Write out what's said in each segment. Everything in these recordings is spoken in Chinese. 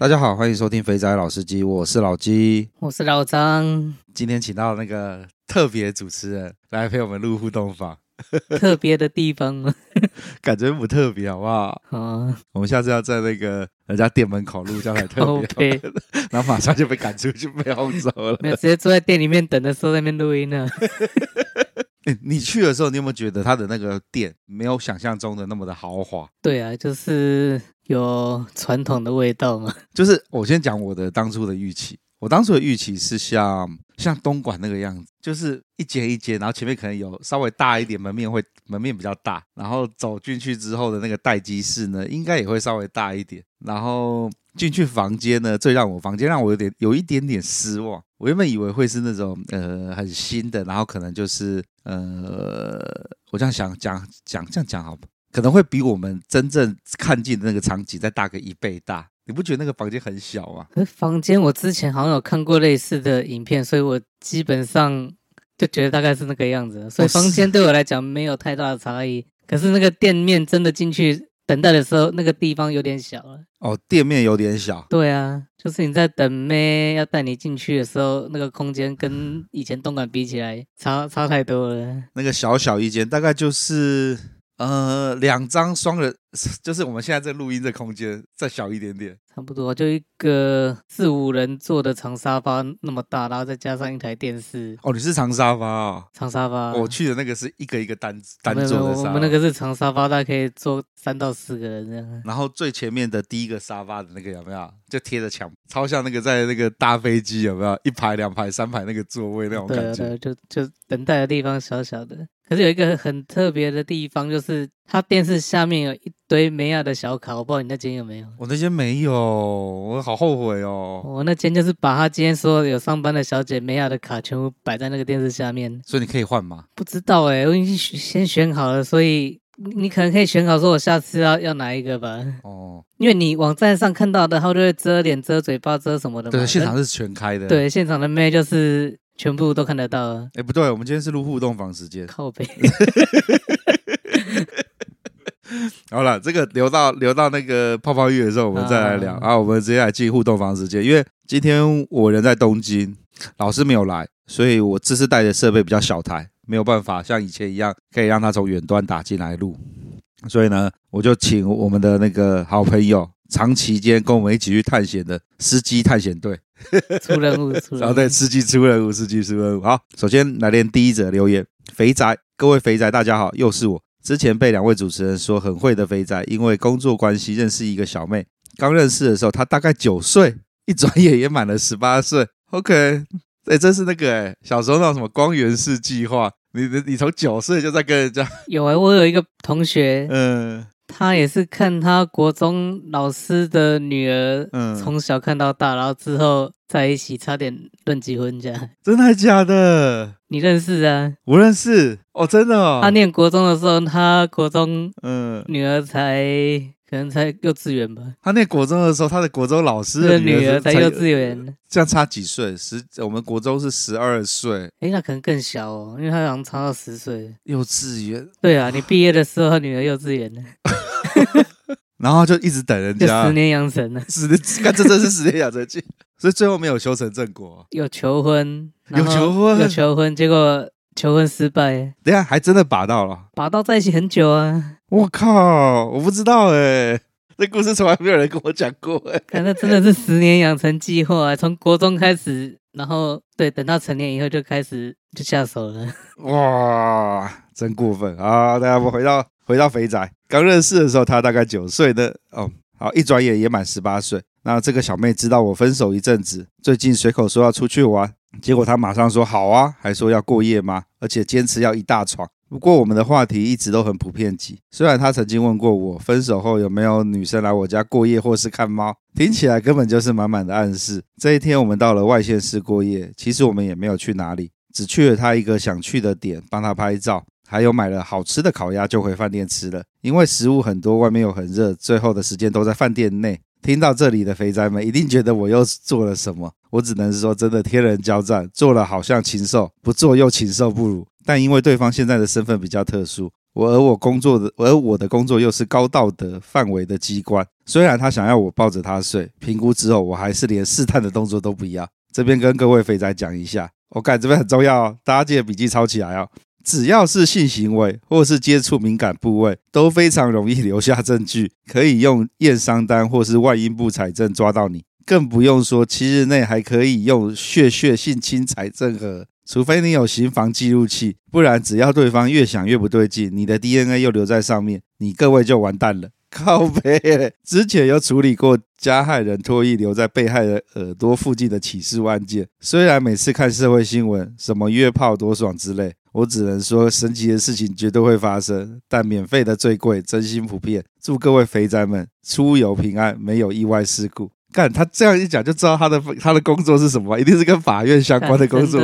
大家好，欢迎收听肥仔老司机，我是老鸡，我是老张。今天请到那个特别主持人来陪我们录互动房，特别的地方吗？感觉不特别，好不好？啊，我们下次要在那个人家店门口录，这样才特别。然后马上就被赶出去，被轰走了。没有，直接坐在店里面等的时候在那边录音呢。欸，你去的时候，你有没有觉得他的那个店没有想象中的那么的豪华？对啊，就是有传统的味道吗。就是我先讲我的当初的预期，我当初的预期是像像东莞那个样子，就是一间一间，然后前面可能有稍微大一点门面，会门面比较大，然后走进去之后的那个待机室呢，应该也会稍微大一点，然后。进去房间呢，最让我房间让我有点有一点点失望。我原本以为会是那种呃很新的，然后可能就是呃，我这样想讲讲这样讲好，可能会比我们真正看见的那个场景再大个一倍大。你不觉得那个房间很小吗？房间我之前好像有看过类似的影片，所以我基本上就觉得大概是那个样子。所以房间对我来讲没有太大的差异。可是那个店面真的进去。等待的时候，那个地方有点小了。哦，店面有点小。对啊，就是你在等妹要带你进去的时候，那个空间跟以前东莞比起来，差差太多了。那个小小一间，大概就是。呃，两张双人，就是我们现在这录音的空间再小一点点，差不多就一个四五人坐的长沙发那么大，然后再加上一台电视。哦，你是长沙发哦？长沙发。我去的那个是一个一个单单座的沙发。我们那个是长沙发，大概可以坐三到四个人这样。然后最前面的第一个沙发的那个有没有？就贴着墙，超像那个在那个搭飞机有没有？一排、两排、三排那个座位那种感觉。对，对，就就等待的地方小小的。可是有一个很特别的地方，就是它电视下面有一堆美亚的小卡，我不知道你那间有没有？我那间没有，我好后悔哦。我那间就是把他今天说有上班的小姐美亚的卡全部摆在那个电视下面，所以你可以换吗？不知道哎、欸，我已经先选好了，所以你可能可以选好说我下次要要哪一个吧。哦，因为你网站上看到的，它就会遮脸、遮嘴巴、遮什么的嘛。对，现场是全开的。对，现场的妹就是。全部都看得到啊！哎，不对，我们今天是录互动房时间。靠北。好了，这个留到留到那个泡泡浴的时候，我们再来聊啊。我们直接来进互动房时间，因为今天我人在东京，老师没有来，所以我这次带的设备比较小台，没有办法像以前一样可以让他从远端打进来录。所以呢，我就请我们的那个好朋友，长期间跟我们一起去探险的司机探险队。出任务，出任务。哦，对，司机出任务，司机出任务。好，首先来念第一则留言。肥宅，各位肥宅，大家好，又是我。之前被两位主持人说很会的肥宅，因为工作关系认识一个小妹。刚认识的时候，她大概九岁，一转眼也满了十八岁。OK，哎、欸，这是那个哎、欸，小时候那种什么光源式计划，你你你从九岁就在跟人家。有哎、欸，我有一个同学，嗯。他也是看他国中老师的女儿，嗯，从小看到大，然后之后在一起，差点论结婚这样。真的还假的？你认识啊？我认识哦，真的哦。他念国中的时候，他国中嗯，女儿才可能才幼稚园吧。他念国中的时候，他的国中老师的女儿，才幼稚园，这样差几岁？十，我们国中是十二岁。诶，那可能更小哦，因为他好像差到十岁。幼稚园？对啊，你毕业的时候，他 女儿幼稚园呢。然后就一直等人家，十年养成了，十年，看这真是十年养成记，所以最后没有修成正果。有求婚，有求婚，有求婚，结果求婚失败。等下还真的把到了，把到在一起很久啊！我靠，我不知道哎，这故事从来没有人跟我讲过哎。看，那真的是十年养成计划啊，从国中开始，然后对，等到成年以后就开始就下手了。哇，真过分啊！大家我回到。回到肥宅，刚认识的时候，他大概九岁的哦，好，一转眼也满十八岁。那这个小妹知道我分手一阵子，最近随口说要出去玩，结果她马上说好啊，还说要过夜吗？而且坚持要一大床。不过我们的话题一直都很普遍级，虽然她曾经问过我分手后有没有女生来我家过夜或是看猫，听起来根本就是满满的暗示。这一天我们到了外县市过夜，其实我们也没有去哪里。只去了他一个想去的点，帮他拍照，还有买了好吃的烤鸭就回饭店吃了。因为食物很多，外面又很热，最后的时间都在饭店内。听到这里的肥宅们一定觉得我又做了什么，我只能说真的天人交战，做了好像禽兽，不做又禽兽不如。但因为对方现在的身份比较特殊，我而我工作的而我的工作又是高道德范围的机关，虽然他想要我抱着他睡，评估之后我还是连试探的动作都不要。这边跟各位肥宅讲一下，我感觉这边很重要哦，大家记得笔记抄起来哦。只要是性行为或是接触敏感部位，都非常容易留下证据，可以用验伤单或是外阴部采证抓到你，更不用说七日内还可以用血血性侵采证和，除非你有刑房记录器，不然只要对方越想越不对劲，你的 DNA 又留在上面，你各位就完蛋了。靠北，之前有处理过加害人脱衣留在被害人耳朵附近的起诉案件，虽然每次看社会新闻，什么约炮多爽之类。我只能说，神奇的事情绝对会发生，但免费的最贵，真心不骗。祝各位肥宅们出游平安，没有意外事故。干，他这样一讲就知道他的他的工作是什么，一定是跟法院相关的工作。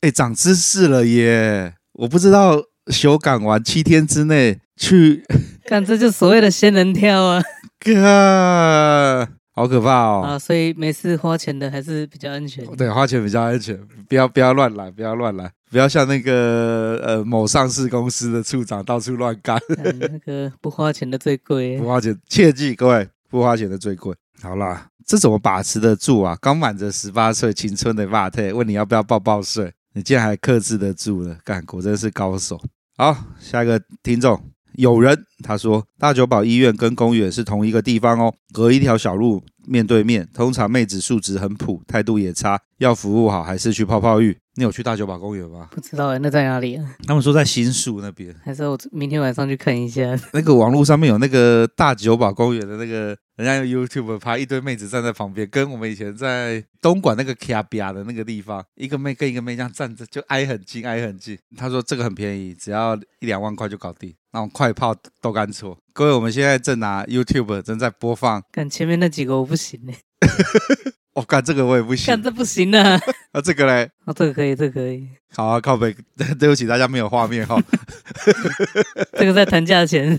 哎，长知识了耶！我不知道修改完七天之内去 干，这就所谓的仙人跳啊！干。好可怕哦！啊，所以每次花钱的还是比较安全。对，花钱比较安全，不要不要乱来，不要乱来，不要像那个呃某上市公司的处长到处乱干。那个不花钱的最贵，不花钱，切记各位，不花钱的最贵。好啦，这怎么把持得住啊？刚满着十八岁青春的霸特，问你要不要抱抱睡，你竟然还克制得住了，干，果真是高手。好，下一个听众。有人他说，大久保医院跟公园是同一个地方哦，隔一条小路，面对面。通常妹子素质很普，态度也差，要服务好还是去泡泡浴？你有去大久保公园吗？不知道哎，那在哪里啊？他们说在新宿那边，还是我明天晚上去看一下。那个网络上面有那个大久保公园的那个。人家用 YouTube 拍一堆妹子站在旁边，跟我们以前在东莞那个卡比亚的那个地方，一个妹跟一个妹这样站着，就挨很近，挨很近。他说这个很便宜，只要一两万块就搞定，那种快泡豆干搓。各位，我们现在正拿 YouTube 正在播放，看前面那几个我不行呢。我看、哦、这个我也不行，干这不行啊。啊，这个嘞？哦，这个可以，这个可以。好啊，靠北。对不起，大家没有画面哈。这个在谈价钱。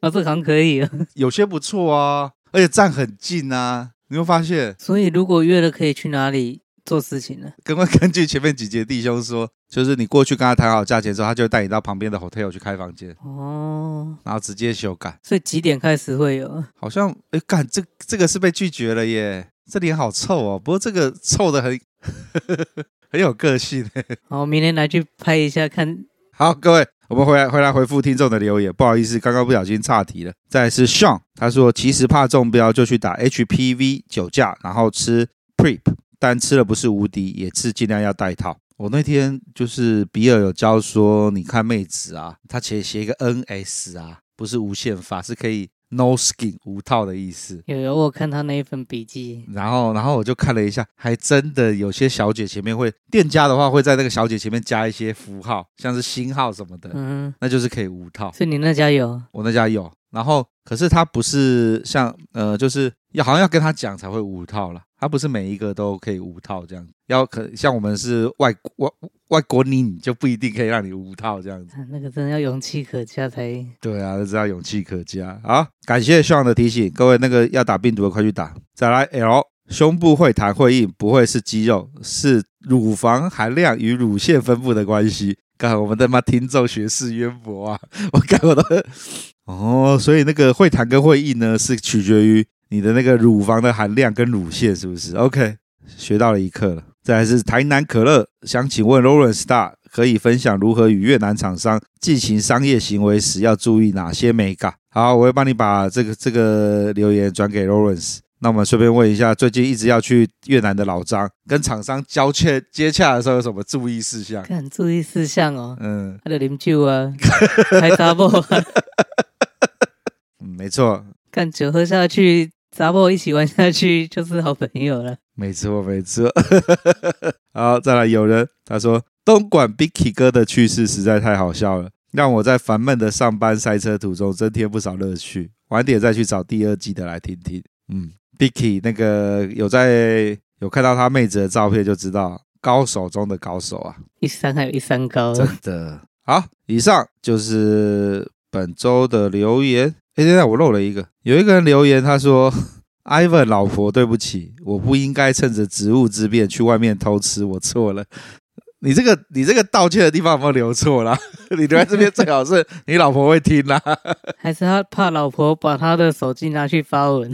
啊、哦，这个好像可以啊。有些不错啊，而且站很近啊。你会发现？所以如果约了，可以去哪里做事情呢？根根据前面几节弟兄说，就是你过去跟他谈好价钱之后，他就会带你到旁边的 hotel 去开房间。哦。然后直接修改。所以几点开始会有？好像哎，干这这个是被拒绝了耶。这脸好臭哦，不过这个臭的很。很有个性。好，明天来去拍一下看。好，各位，我们回来回来回复听众的留言。不好意思，刚刚不小心岔题了。再来是 Sean，他说其实怕中标就去打 HPV 酒驾，然后吃 Prep，但吃了不是无敌，也是尽量要戴套。我那天就是比尔有教说，你看妹子啊，他写写一个 NS 啊，不是无限法，是可以。No skin 无套的意思。有有，我看他那一份笔记，然后然后我就看了一下，还真的有些小姐前面会，店家的话会在那个小姐前面加一些符号，像是星号什么的，嗯，那就是可以无套。所以你那家有？我那家有。然后可是它不是像呃，就是要好像要跟他讲才会五套啦，他不是每一个都可以五套这样，要可像我们是外外。外国你就不一定可以让你五套这样子，那个真的要勇气可嘉才。对啊，这要勇气可嘉。好，感谢 Sean 的提醒，各位那个要打病毒的快去打。再来 L，胸部会弹会硬，不会是肌肉，是乳房含量与乳腺分布的关系。看我们的妈听众学识渊博啊，我看我的哦，所以那个会弹跟会硬呢，是取决于你的那个乳房的含量跟乳腺是不是？OK，学到了一课了。再来是台南可乐，想请问 Lawrence Star 可以分享如何与越南厂商进行商业行为时要注意哪些美感？好，我会帮你把这个这个留言转给 Lawrence。那我们顺便问一下，最近一直要去越南的老张，跟厂商交接接洽的时候有什么注意事项？看注意事项哦，嗯，他的啉酒啊，还查某啊，嗯，没错，看酒喝下去。杂波一起玩下去 就是好朋友了。没错，没错。好，再来有人他说东莞 Bicky 哥的去世实在太好笑了，让我在烦闷的上班塞车途中增添不少乐趣。晚点再去找第二季的来听听。嗯，Bicky 那个有在有看到他妹子的照片就知道，高手中的高手啊，一山还有一山高，真的。好，以上就是本周的留言。哎，现在我漏了一个，有一个人留言，他说：“Ivan 老婆，对不起，我不应该趁着职务之便去外面偷吃，我错了。”你这个你这个道歉的地方有没有留错啦？你留在这边最好是你老婆会听啦，还是他怕老婆把他的手机拿去发文？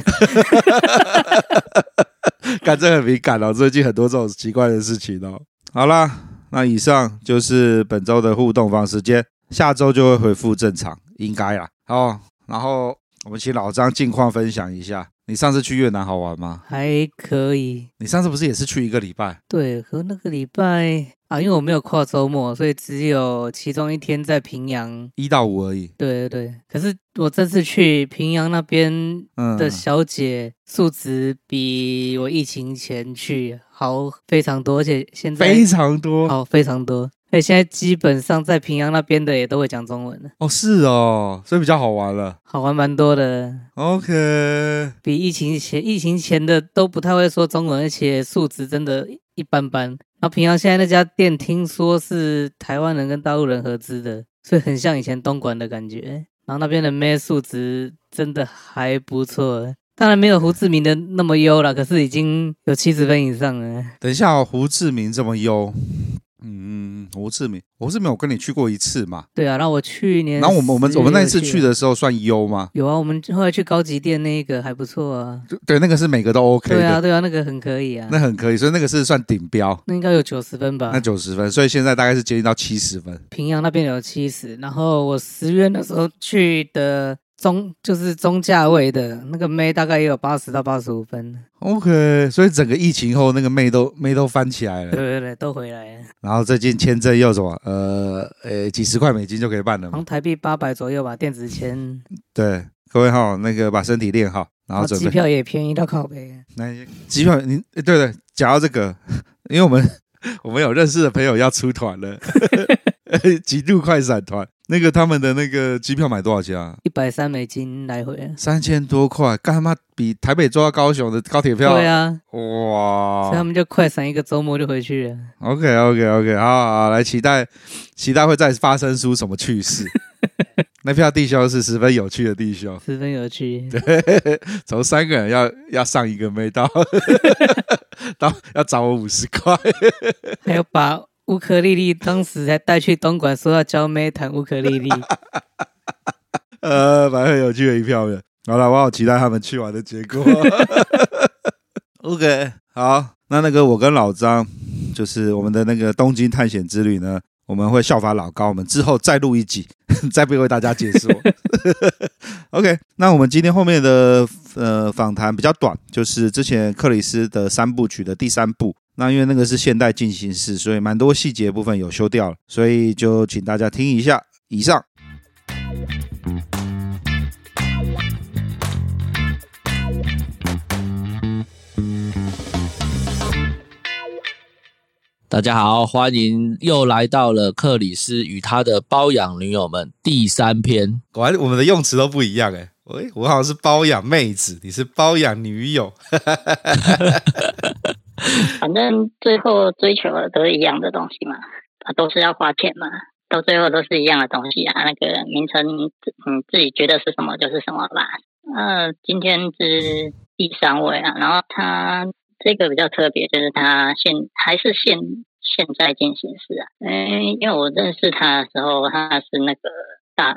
感觉很敏感哦，最近很多这种奇怪的事情哦。好啦，那以上就是本周的互动房时间，下周就会恢复正常，应该啦。好，然后我们请老张近况分享一下。你上次去越南好玩吗？还可以。你上次不是也是去一个礼拜？对，和那个礼拜啊，因为我没有跨周末，所以只有其中一天在平阳，一到五而已。对对对。可是我这次去平阳那边的小姐素质比我疫情前去好非常多，而且现在非常多，好非常多。所以现在基本上在平阳那边的也都会讲中文了。哦，是哦，所以比较好玩了，好玩蛮多的。OK，比疫情前疫情前的都不太会说中文，而且素质真的一般般。然后平阳现在那家店听说是台湾人跟大陆人合资的，所以很像以前东莞的感觉。然后那边的妹素质真的还不错，当然没有胡志明的那么优了，可是已经有七十分以上了。等一下哦，胡志明这么优。嗯，胡志明，胡志明，我跟你去过一次嘛？对啊，然后我去年，然后我们我们我们那次去的时候算优吗？有啊，我们后来去高级店那个还不错啊。对，那个是每个都 OK 的。对啊，对啊，那个很可以啊。那很可以，所以那个是算顶标。那应该有九十分吧？那九十分，所以现在大概是接近到七十分。平阳那边有七十，然后我十月那时候去的。中就是中价位的那个妹，大概也有八十到八十五分。OK，所以整个疫情后那个妹都妹都翻起来了。对对对，都回来了。然后最近签证又什么？呃呃，几十块美金就可以办了。好像台币八百左右吧，电子签。对，各位好，那个把身体练好，然后准备。机票也便宜到靠北。那机票你对对，讲到这个，因为我们 我们有认识的朋友要出团了，极度快闪团。那个他们的那个机票买多少钱啊？一百三美金来回，三千多块，干他妈比台北坐到高雄的高铁票。对啊，哇！所以他们就快闪一个周末就回去了。OK OK OK，好，来期待期待会再发生出什么趣事。那票弟兄是十分有趣的弟兄，十分有趣。对，从三个人要要上一个妹到到要找我五十块，还有把。乌克丽丽当时才带去东莞，说要教妹弹乌克丽丽。呃，蛮很有趣的一票人。好了，我好期待他们去玩的结果。OK，好，那那个我跟老张，就是我们的那个东京探险之旅呢，我们会效法老高，我们之后再录一集，再不为大家解说。OK，那我们今天后面的呃访谈比较短，就是之前克里斯的三部曲的第三部。那因为那个是现代进行式，所以蛮多细节部分有修掉了，所以就请大家听一下。以上。大家好，欢迎又来到了克里斯与他的包养女友们第三篇。果然我们的用词都不一样哎。喂，我好像是包养妹子，你是包养女友。反正最后追求的都是一样的东西嘛，啊，都是要花钱嘛，到最后都是一样的东西啊。那个名称，你自己觉得是什么就是什么吧。呃，今天是第三位啊，然后他这个比较特别，就是他现还是现现在进行时啊。嗯，因为我认识他的时候，他是那个大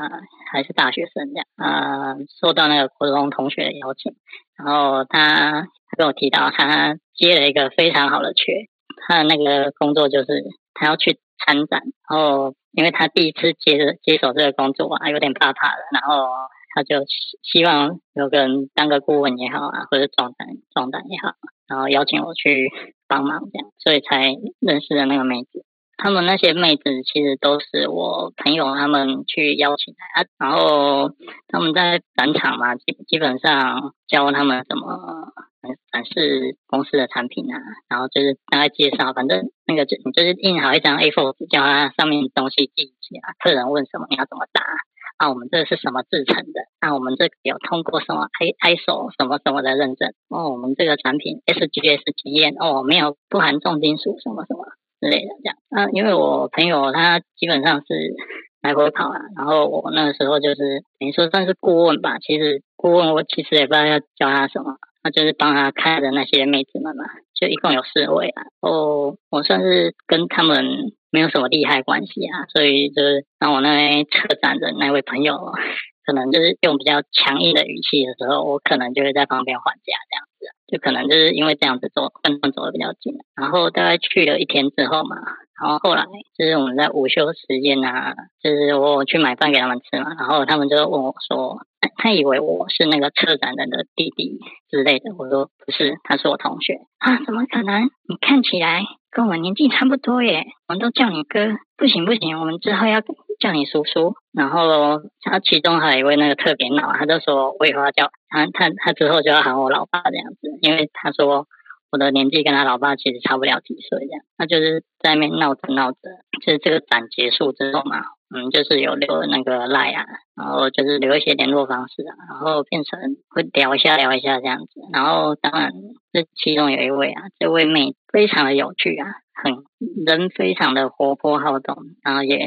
还是大学生这样啊，受到那个国中同学的邀请，然后他跟我提到他。接了一个非常好的缺，他的那个工作就是他要去参展，然后因为他第一次接接手这个工作啊，有点怕怕的，然后他就希望有个人当个顾问也好啊，或者壮胆壮胆也好，然后邀请我去帮忙这样，所以才认识了那个妹子。他们那些妹子其实都是我朋友他们去邀请来啊，然后他们在展场嘛，基基本上教他们怎么。展示公司的产品啊，然后就是大概介绍，反正那个就你就是印好一张 A4 纸，叫他上面东西记一记啊。客人问什么，你要怎么答啊？我们这是什么制成的？那我们这有通过什么 I ISO 什么什么的认证？哦，我们这个产品 SGS 检验哦，没有不含重金属什么什么。之类的这样。那因为我朋友他基本上是 来回跑啊，然后我那个时候就是等于说算是顾问吧。其实顾问我其实也不知道要教他什么，那就是帮他看的那些妹子们嘛，就一共有四位啊。哦，我算是跟他们没有什么利害关系啊，所以就是当我那位策展的那位朋友。可能就是用比较强硬的语气的时候，我可能就会在旁边还价这样子，就可能就是因为这样子走，跟他们走的比较近。然后大概去了一天之后嘛，然后后来就是我们在午休时间啊，就是我去买饭给他们吃嘛，然后他们就问我说，他以为我是那个策展人的弟弟之类的，我说不是，他是我同学啊，怎么可能？你看起来跟我年纪差不多耶，我们都叫你哥，不行不行，我们之后要。叫你叔叔，然后他其中还有一位那个特别闹，他就说我以后要叫他，他他之后就要喊我老爸这样子，因为他说我的年纪跟他老爸其实差不了几岁这样，他就是在那边闹着闹着，就是这个展结束之后嘛。嗯，就是有留那个赖啊，然后就是留一些联络方式啊，然后变成会聊一下聊一下这样子。然后当然这其中有一位啊，这位妹非常的有趣啊，很人非常的活泼好动，然后也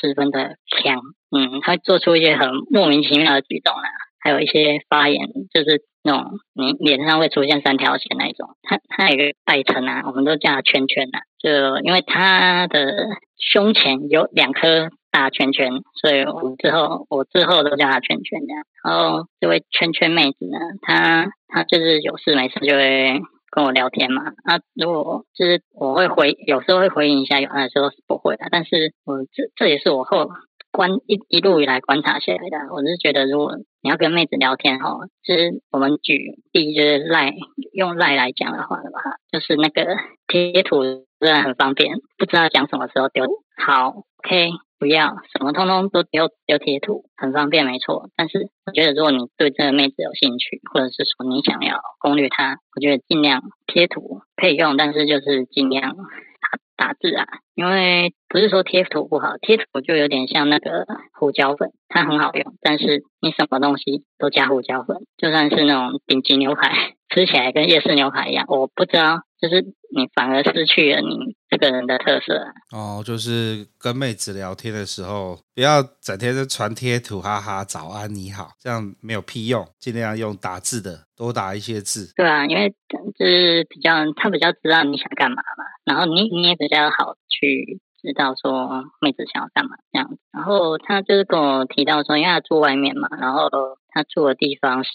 十分的强。嗯，她做出一些很莫名其妙的举动啊，还有一些发言，就是那种你脸上会出现三条线那一种。他他有个代称啊，我们都叫他圈圈啊，就因为他的胸前有两颗。大圈圈，所以我们之后我之后都叫他圈圈这样。然后这位圈圈妹子呢，她她就是有事没事就会跟我聊天嘛。啊，如果就是我会回，有时候会回应一下，有的时候是不会的。但是我这这也是我后观一一路以来观察下来的。我是觉得，如果你要跟妹子聊天哈，就是我们举例就是赖用赖来讲的话的话，就是那个贴图虽然很方便，不知道讲什么时候丢好，OK。不要什么通通都丢丢贴图，很方便，没错。但是我觉得，如果你对这个妹子有兴趣，或者是说你想要攻略她，我觉得尽量贴图可以用，但是就是尽量打打字啊，因为不是说贴图不好，贴图就有点像那个胡椒粉，它很好用，但是你什么东西都加胡椒粉，就算是那种顶级牛排，吃起来跟夜市牛排一样，我不知道。就是你反而失去了你这个人的特色啊。哦，就是跟妹子聊天的时候，不要整天就传贴图，哈哈，早安你好，这样没有屁用。尽量用打字的，多打一些字。对啊，因为就是比较他比较知道你想干嘛嘛，然后你你也比较好去知道说妹子想要干嘛这样子。然后他就是跟我提到说，因为他住外面嘛，然后。他住的地方是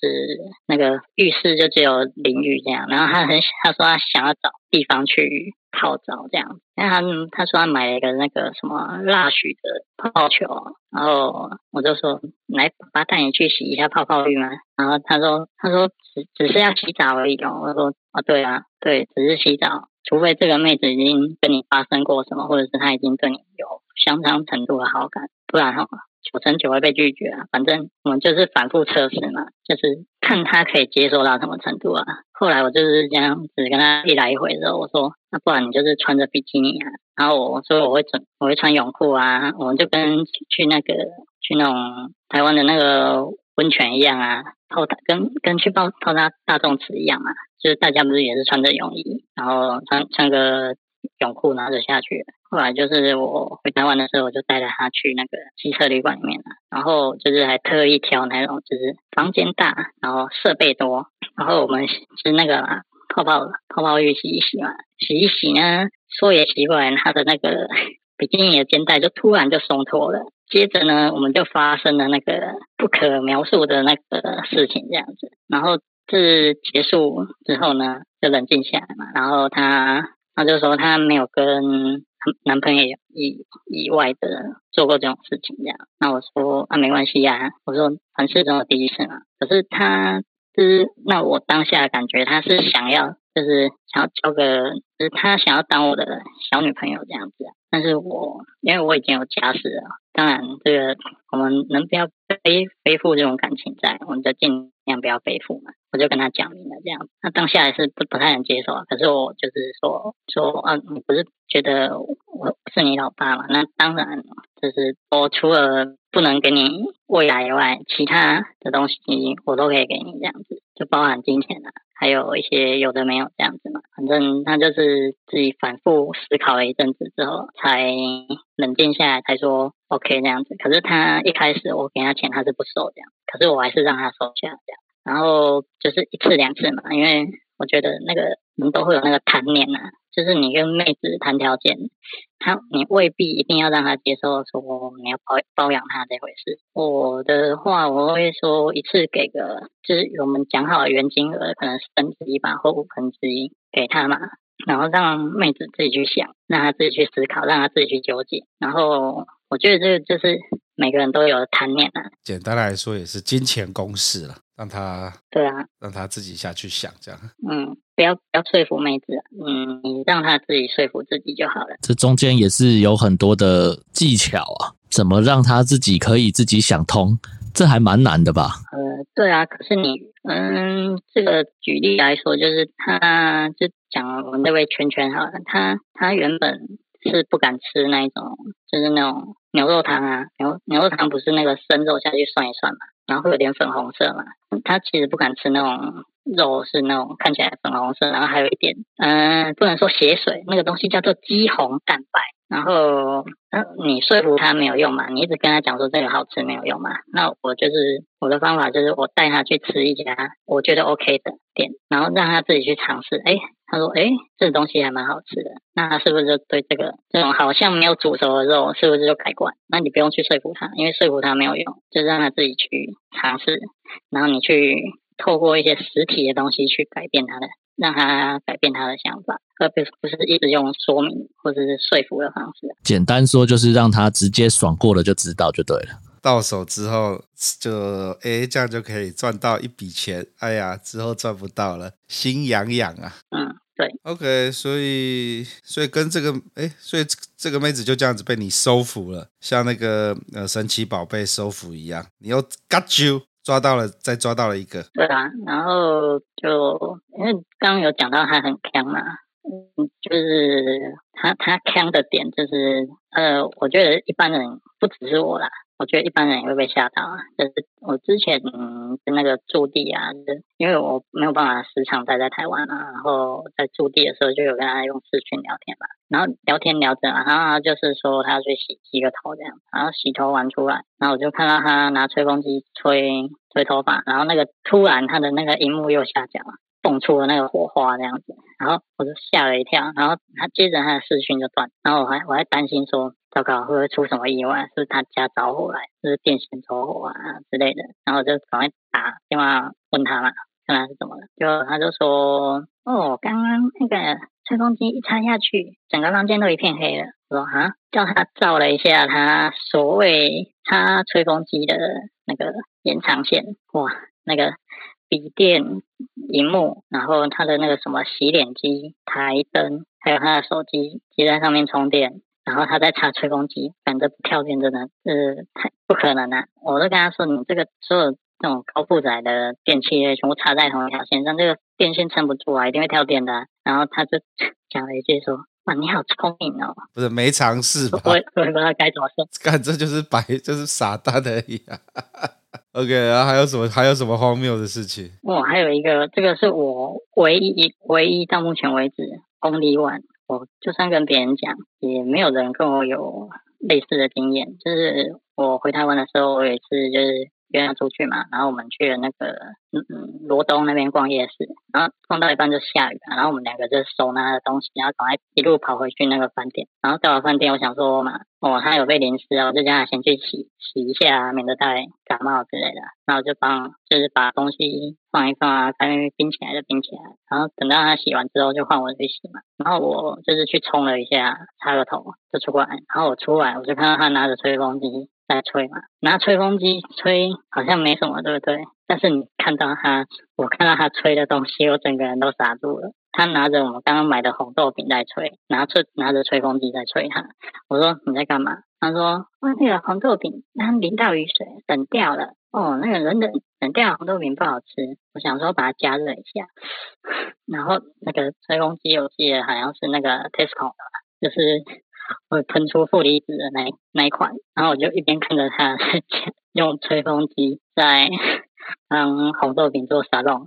那个浴室，就只有淋浴这样。然后他很，他说他想要找地方去泡澡这样。然后他他说他买了一个那个什么蜡许的泡泡球，然后我就说，来，爸爸带你去洗一下泡泡浴吗？然后他说他说只只是要洗澡而已哦。我说啊，对啊，对，只是洗澡，除非这个妹子已经跟你发生过什么，或者是她已经对你有相当程度的好感，不然哈。九成九会被拒绝啊！反正我们就是反复测试嘛，就是看他可以接受到什么程度啊。后来我就是这样子跟他一来一回的时候，我说那不然你就是穿着比基尼啊，然后我说我会穿我会穿泳裤啊，我们就跟去那个去那种台湾的那个温泉一样啊，泡大跟跟去泡泡大大众池一样啊，就是大家不是也是穿着泳衣，然后穿穿个。泳裤拿着下去，后来就是我回台湾的时候，我就带着他去那个汽车旅馆里面了，然后就是还特意挑那种就是房间大，然后设备多，然后我们是那个泡泡泡泡浴洗一洗嘛，洗一洗呢，说也奇怪，他的那个比基尼的肩带就突然就松脱了，接着呢，我们就发生了那个不可描述的那个事情这样子，然后这结束之后呢，就冷静下来嘛，然后他。他就说他没有跟男朋友以以外的人做过这种事情，这样。那我说啊，没关系呀。我说凡事总有第一次嘛。可是他是那我当下感觉，他是想要就是想要交个，就是他想要当我的小女朋友这样子。但是我因为我已经有家室了，当然这个我们能不要背背负这种感情在，我们就尽量不要背负嘛。我就跟他讲明了这样，那当下还是不不太能接受啊。可是我就是说说啊，你不是觉得我是你老爸嘛？那当然，就是我除了不能给你未来以外，其他的东西我都可以给你这样子，就包含金钱啊，还有一些有的没有这样子嘛。反正他就是自己反复思考了一阵子之后，才冷静下来，才说 OK 这样子。可是他一开始我给他钱，他是不收这样，可是我还是让他收下这样。然后就是一次两次嘛，因为我觉得那个人都会有那个贪念、啊。就是你跟妹子谈条件，他你未必一定要让他接受说你要包包养他这回事。我的话，我会说一次给个，就是我们讲好的原金额，可能四分之一吧，或五分之一给他嘛，然后让妹子自己去想，让他自己去思考，让他自己去纠结。然后我觉得这个就是每个人都有贪念啊。简单来说，也是金钱公式了。让他对啊，让他自己下去想这样。嗯，不要不要说服妹子，嗯，你让他自己说服自己就好了。这中间也是有很多的技巧啊，怎么让他自己可以自己想通，这还蛮难的吧？呃，对啊，可是你，嗯，这个举例来说，就是他就讲我们那位圈圈好了，他他原本是不敢吃那一种，就是那种牛肉汤啊，牛牛肉汤不是那个生肉下去涮一涮嘛。然后会有点粉红色嘛，他其实不敢吃那种肉，是那种看起来粉红色，然后还有一点，嗯、不能说血水，那个东西叫做肌红蛋白。然后，那你说服他没有用嘛？你一直跟他讲说这个好吃没有用嘛？那我就是我的方法就是我带他去吃一家我觉得 OK 的店，然后让他自己去尝试。哎，他说哎，这东西还蛮好吃的。那他是不是就对这个这种好像没有煮熟的肉，是不是就改观？那你不用去说服他，因为说服他没有用，就是让他自己去尝试，然后你去透过一些实体的东西去改变他的。让他改变他的想法，而不是不是一直用说明或者是说服的方式。简单说就是让他直接爽过了就知道就对了。到手之后就哎，这样就可以赚到一笔钱。哎呀，之后赚不到了，心痒痒啊。嗯，对。OK，所以所以跟这个哎，所以这个妹子就这样子被你收服了，像那个呃神奇宝贝收服一样，你又 got you。抓到了，再抓到了一个。对啊，然后就因为刚刚有讲到他很强嘛，嗯，就是他他强的点就是，呃，我觉得一般人不只是我啦。我觉得一般人也会被吓到啊！就是我之前嗯跟那个驻地啊，是因为我没有办法时常待在台湾啊，然后在驻地的时候就有跟他用视讯聊天嘛，然后聊天聊着，然后他就是说他要去洗洗个头这样，然后洗头完出来，然后我就看到他拿吹风机吹吹头发，然后那个突然他的那个荧幕又下降了，蹦出了那个火花这样子，然后我就吓了一跳，然后他接着他的视讯就断，然后我还我还担心说。糟糕，会不会出什么意外？是不是他家着火来，是不是电线着火啊之类的？然后我就赶快打电话问他嘛，看他是怎么了。就他就说：“哦，刚刚那个吹风机一插下去，整个房间都一片黑了。”我说：“啊，叫他照了一下他所谓插吹风机的那个延长线，哇，那个笔电、荧幕，然后他的那个什么洗脸机、台灯，还有他的手机，接在上面充电。”然后他在插吹风机，反正不跳电真的是太不可能了。我都跟他说，你这个所有这种高负载的电器全部插在同一条线上，这个电线撑不住啊，一定会跳电的。然后他就讲了一句说：“哇，你好聪明哦！”不是没尝试吧？我我也不知道该怎么说。干，这就是白，就是傻蛋而已啊。OK，然后还有什么？还有什么荒谬的事情？哦，还有一个，这个是我唯一一唯一到目前为止 only one。我就算跟别人讲，也没有人跟我有类似的经验。就是我回台湾的时候，我也是就是。约他出去嘛，然后我们去了那个嗯罗东那边逛夜市，然后逛到一半就下雨了，然后我们两个就手拿着东西，然后赶快一路跑回去那个饭店，然后到了饭店，我想说嘛，哦，他有被淋湿啊，我就叫他先去洗洗一下，免得带感冒之类的，然后就帮就是把东西放一放啊，该冰起来就冰起来，然后等到他洗完之后就换我去洗嘛，然后我就是去冲了一下，擦个头就出来，然后我出来我就看到他拿着吹风机。在吹嘛，拿吹风机吹好像没什么，对不对？但是你看到他，我看到他吹的东西，我整个人都傻住了。他拿着我们刚刚买的红豆饼在吹，拿出拿着吹风机在吹他。我说你在干嘛？他说哇，那个红豆饼，它淋到雨水冷掉了。哦，那个人冷冷掉红豆饼不好吃。我想说把它加热一下，然后那个吹风机我记得好像是那个 Tesco 的吧，就是。会喷出负离子的那那一款，然后我就一边看着他用吹风机在帮红豆饼做沙龙，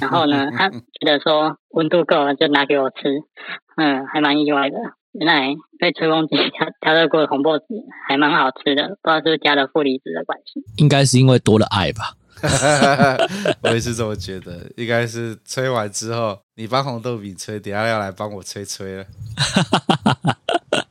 然后呢，他 觉得说温度够了就拿给我吃，嗯，还蛮意外的。原来被吹风机调调热过的红豆子还蛮好吃的，不知道是不是加了负离子的关系？应该是因为多了爱吧。我也是这么觉得，应该是吹完之后，你帮红豆饼吹，等下要来帮我吹吹了。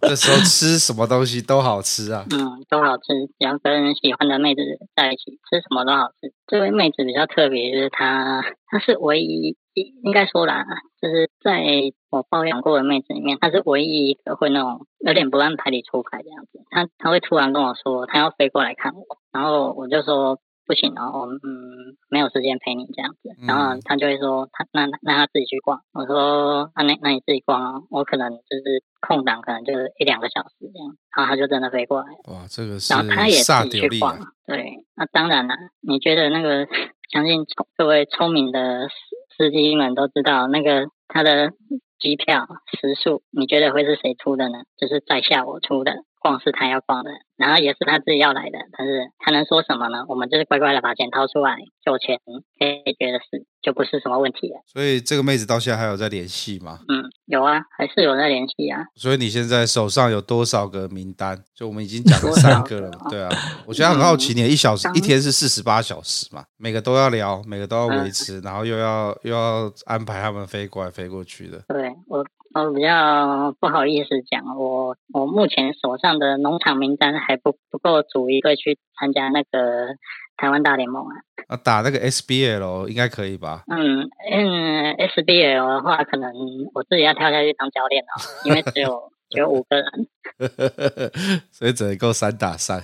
这时候吃什么东西都好吃啊！嗯，都好吃。只要跟喜欢的妹子在一起，吃什么都好吃。这位妹子比较特别，就是她，她是唯一，应该说啦，就是在我包养过的妹子里面，她是唯一一个会那种有点不按牌理出牌这样子。她她会突然跟我说，她要飞过来看我，然后我就说。不行，然后嗯，没有时间陪你这样子，然后他就会说他那那他自己去逛。我说那那那你自己逛啊，我可能就是空档，可能就是一两个小时这样。然后他就真的飞过来。哇，这个是然后他也自己去逛。对，那当然了，你觉得那个相信各位聪明的司机们都知道，那个他的机票食宿，你觉得会是谁出的呢？就是在下我出的。逛是他要逛的，然后也是他自己要来的，但是他能说什么呢？我们就是乖乖的把钱掏出来，就钱可以解决的事，就不是什么问题了。所以这个妹子到现在还有在联系吗？嗯，有啊，还是有在联系啊。所以你现在手上有多少个名单？就我们已经讲了三个了，对啊。我现在很好奇，你一小时、嗯、一天是四十八小时嘛？每个都要聊，每个都要维持，嗯、然后又要又要安排他们飞过来飞过去的。对我。我比较不好意思讲，我我目前手上的农场名单还不不够组一个去参加那个台湾大联盟啊。啊，打那个 SBL 应该可以吧？嗯嗯，SBL 的话，可能我自己要跳下去当教练了，因为只有 只有五个人，所以只能够三打三。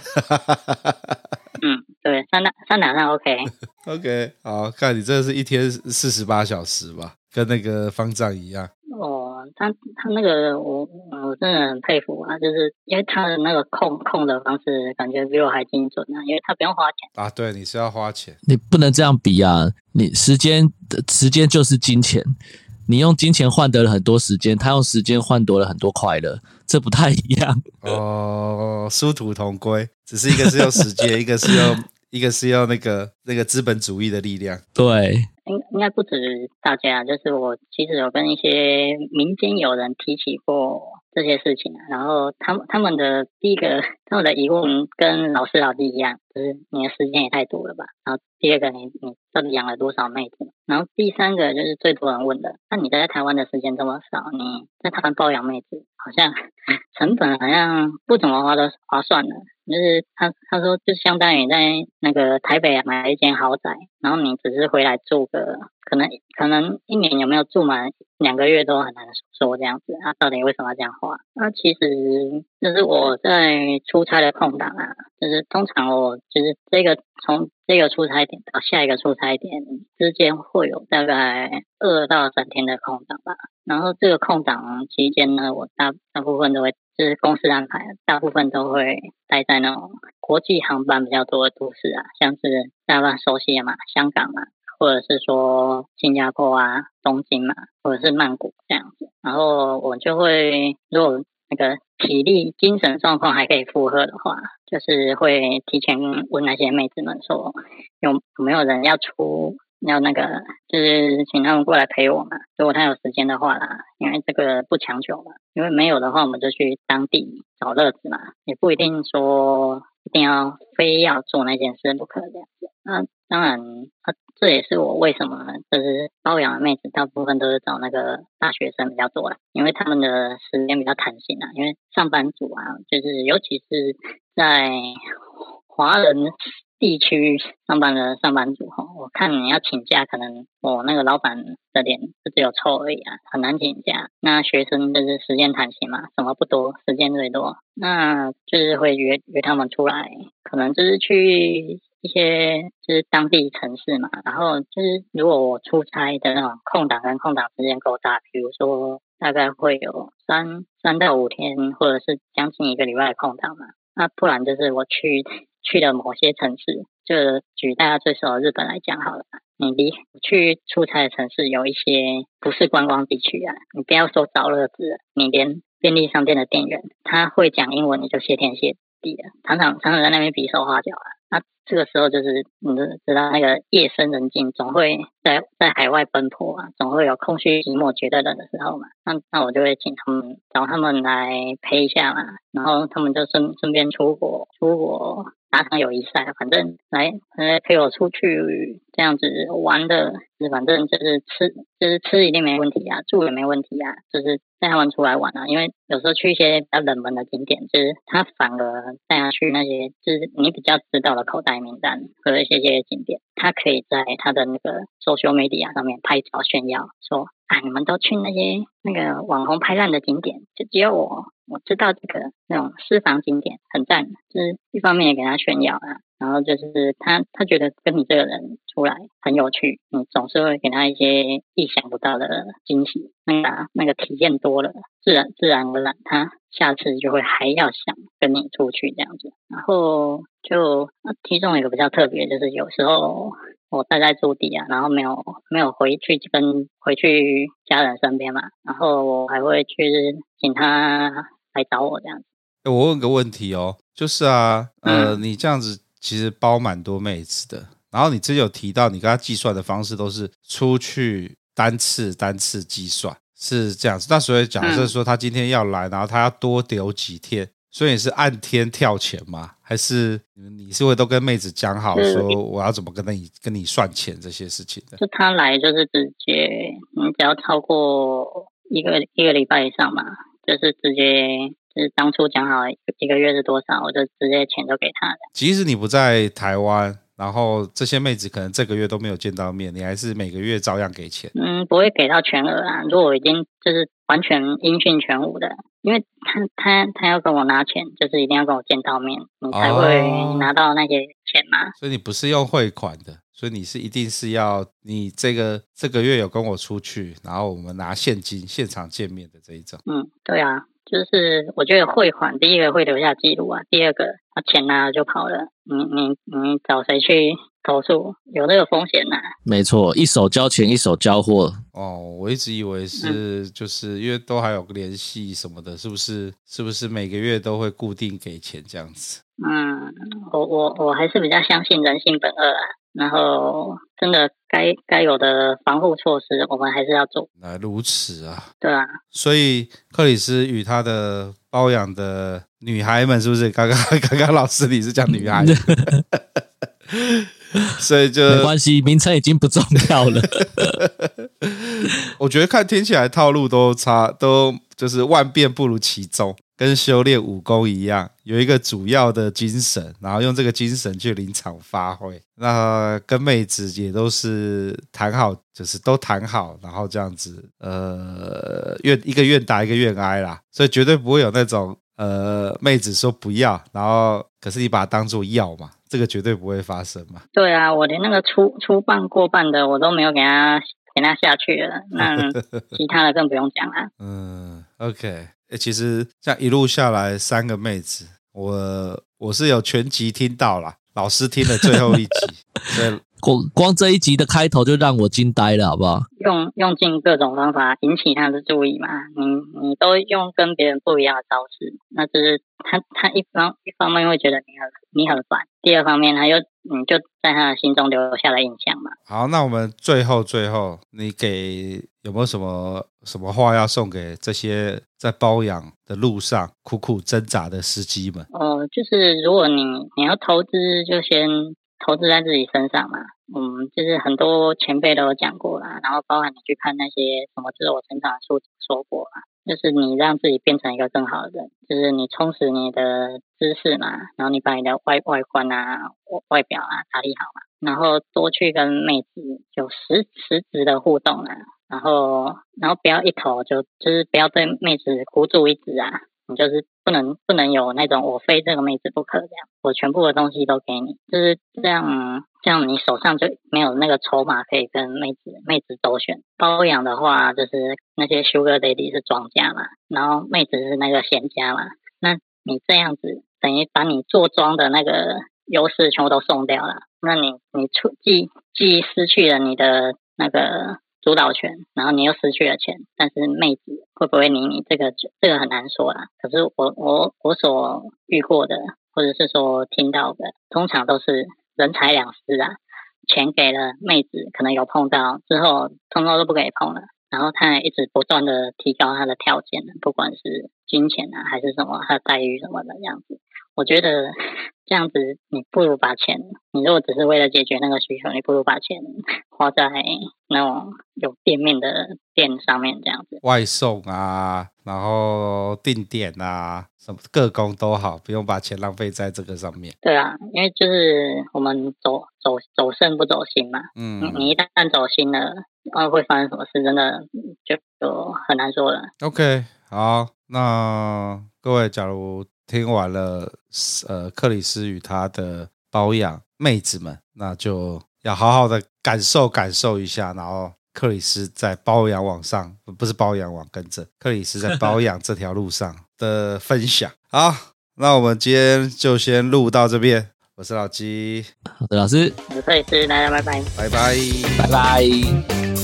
嗯，对，三打三打三 OK。OK，好，看你这是一天四十八小时吧，跟那个方丈一样。他他那个我我真的很佩服啊，就是因为他的那个控控的方式，感觉比我还精准啊，因为他不用花钱啊。对，你是要花钱，你不能这样比啊！你时间的时间就是金钱，你用金钱换得了很多时间，他用时间换得了很多快乐，这不太一样 哦。殊途同归，只是一个是用时间，一个是用一个是用那个那个资本主义的力量。对。应应该不止大家，就是我其实有跟一些民间友人提起过这些事情，然后他们他们的第一个他们的疑问跟老师老弟一样，就是你的时间也太多了吧？然后第二个你你到底养了多少妹子？然后第三个就是最多人问的，那你在台湾的时间这么少，你在台湾包养妹子，好像成本好像不怎么花的划算的。就是他他说，就相当于在那个台北买了一间豪宅，然后你只是回来住个，可能可能一年有没有住满两个月都很难说这样子。他、到底为什么要这样花？那其实就是我在出差的空档啊，就是通常我就是这个从这个出差点到下一个出差点之间会有大概二到三天的空档吧。然后这个空档期间呢，我大大部分都会。就是公司安排，大部分都会待在那种国际航班比较多的都市啊，像是大家熟悉的嘛，香港嘛，或者是说新加坡啊、东京嘛，或者是曼谷这样子。然后我就会，如果那个体力、精神状况还可以负荷的话，就是会提前问那些妹子们说，有有没有人要出。要那个，就是请他们过来陪我嘛。如果他有时间的话啦，因为这个不强求嘛。因为没有的话，我们就去当地找乐子嘛。也不一定说一定要非要做那件事不可这样子。那当然，啊，这也是我为什么就是包养的妹子大部分都是找那个大学生比较多啦，因为他们的时间比较弹性啊。因为上班族啊，就是尤其是在华人。地区上班的上班族哈，我看你要请假，可能我那个老板的脸就只有臭而已啊，很难请假。那学生就是时间弹性嘛，什么不多，时间最多，那就是会约约他们出来，可能就是去一些就是当地城市嘛。然后就是如果我出差的那种空档跟空档时间够大，比如说大概会有三三到五天，或者是将近一个礼拜的空档嘛。那不然就是我去。去的某些城市，就举大家最熟的日本来讲好了。你离去出差的城市有一些不是观光地区啊，你不要说找乐子，你连便利商店的店员他会讲英文，你就谢天谢地了。常常常常在那边比手画脚啊。那这个时候就是你知道那个夜深人静，总会在在海外奔波啊，总会有空虚、寂寞、觉得冷的时候嘛。那那我就会请他们找他们来陪一下嘛，然后他们就顺顺便出国出国。打场友谊赛，反正来来陪我出去这样子玩的，反正就是吃，就是吃一定没问题啊，住也没问题啊，就是带他们出来玩啊。因为有时候去一些比较冷门的景点，就是他反而带他去那些就是你比较知道的口袋名单和一些些景点，他可以在他的那个 social media 上面拍照炫耀，说啊，你们都去那些那个网红拍烂的景点，就只有我。我知道这个那种私房景点很赞，就是一方面也给他炫耀啊，然后就是他他觉得跟你这个人出来很有趣，你总是会给他一些意想不到的惊喜，那个那个体验多了，自然自然而然他下次就会还要想跟你出去这样子，然后就其中一个比较特别，就是有时候。我待在驻地啊，然后没有没有回去跟回去家人身边嘛，然后我还会去请他来找我这样子。欸，我问个问题哦，就是啊，呃，嗯，你这样子其实包蛮多妹子的，然后你之前有提到你跟他计算的方式都是出去单次单次计算，是这样子。那所以假设说他今天要来，然后他要多留几天。所以你是按天跳钱吗？还是你是会都跟妹子讲好说我要怎么跟你跟你算钱这些事情的？就他来就是直接，你只要超过一个一个礼拜以上嘛，就是直接就是当初讲好一个月是多少，我就直接钱都给他的。即使你不在台湾，然后这些妹子可能这个月都没有见到面，你还是每个月照样给钱？嗯，不会给到全额啊。如果我已经就是完全音讯全无的。因为他他他要跟我拿钱，就是一定要跟我见到面，你才会拿到那些钱嘛。哦，所以你不是用汇款的，所以你是一定是要你这个这个月有跟我出去，然后我们拿现金现场见面的这一种。嗯，对啊，就是我觉得汇款第一个会留下记录啊，第二个他钱拿了就跑了，你你你找谁去？投诉有那个风险呐、啊，没错，一手交钱一手交货。哦，我一直以为是，就是因为都还有个联系什么的，是不是？是不是每个月都会固定给钱这样子？嗯，我我我还是比较相信人性本恶啊。然后，真的该该有的防护措施，我们还是要做。来如此啊，对啊。所以克里斯与他的包养的女孩们，是不是？刚刚 刚刚老师你是讲女孩？所以就没关系，名称已经不重要了。我觉得看听起来套路都差，都就是万变不如其宗，跟修炼武功一样，有一个主要的精神，然后用这个精神去临场发挥。那跟妹子也都是谈好，就是都谈好，然后这样子，呃，愿一个愿打一个愿挨啦，所以绝对不会有那种呃妹子说不要，然后可是你把它当做要嘛。这个绝对不会发生嘛？对啊，我连那个初初半过半的我都没有给他给他下去了，那 其他的更不用讲了。嗯，OK，欸，其实这样一路下来三个妹子，我我是有全集听到了，老师听了最后一集，所以 光光这一集的开头就让我惊呆了，好不好？用用尽各种方法引起他的注意嘛，你你都用跟别人不一样的招式，那就是他他一方一方面会觉得你很你很烦，第二方面他又你就在他的心中留下了印象嘛。好，那我们最后最后，你给有没有什么什么话要送给这些在包养的路上苦苦挣扎的司机们？哦、就是如果你你要投资，就先投资在自己身上嘛。嗯，就是很多前辈都有讲过啦，然后包含你去看那些什么自我成长书说过啦，就是你让自己变成一个更好的人，就是你充实你的知识嘛，然后你把你的外外观啊、外表啊打理好嘛，然后多去跟妹子有实实质的互动啊，然后然后不要一头就就是不要对妹子孤注一掷啊。你就是不能不能有那种我非这个妹子不可这样，我全部的东西都给你，就是这样，这样你手上就没有那个筹码可以跟妹子妹子周旋。包养的话，就是那些 Sugar Daddy 是庄家嘛，然后妹子是那个闲家嘛，那你这样子等于把你做庄的那个优势全部都送掉了，那你你出既既失去了你的那个。主导权，然后你又失去了钱，但是妹子会不会理你？这个这个很难说啦。可是我我我所遇过的，或者是说听到的，通常都是人财两失啊。钱给了妹子，可能有碰到之后，通通都不给碰了。然后他也一直不断的提高他的条件，不管是金钱啊，还是什么，他的待遇什么的样子。我觉得这样子，你不如把钱，你如果只是为了解决那个需求，你不如把钱花在那种有店面的店上面这样子。外送啊，然后定点啊，什么各工都好，不用把钱浪费在这个上面。对啊，因为就是我们走走走肾不走心嘛。嗯，你你一旦走心了，然后会发生什么事，真的就就很难说了。OK，好，那各位，假如。听完了，呃，克里斯与他的包养妹子们，那就要好好的感受感受一下。然后，克里斯在包养网上，不是包养网，跟着克里斯在包养这条路上的分享。好，那我们今天就先录到这边。我是老鸡，好的，老师，我是克里斯，大家拜拜，拜拜，拜拜。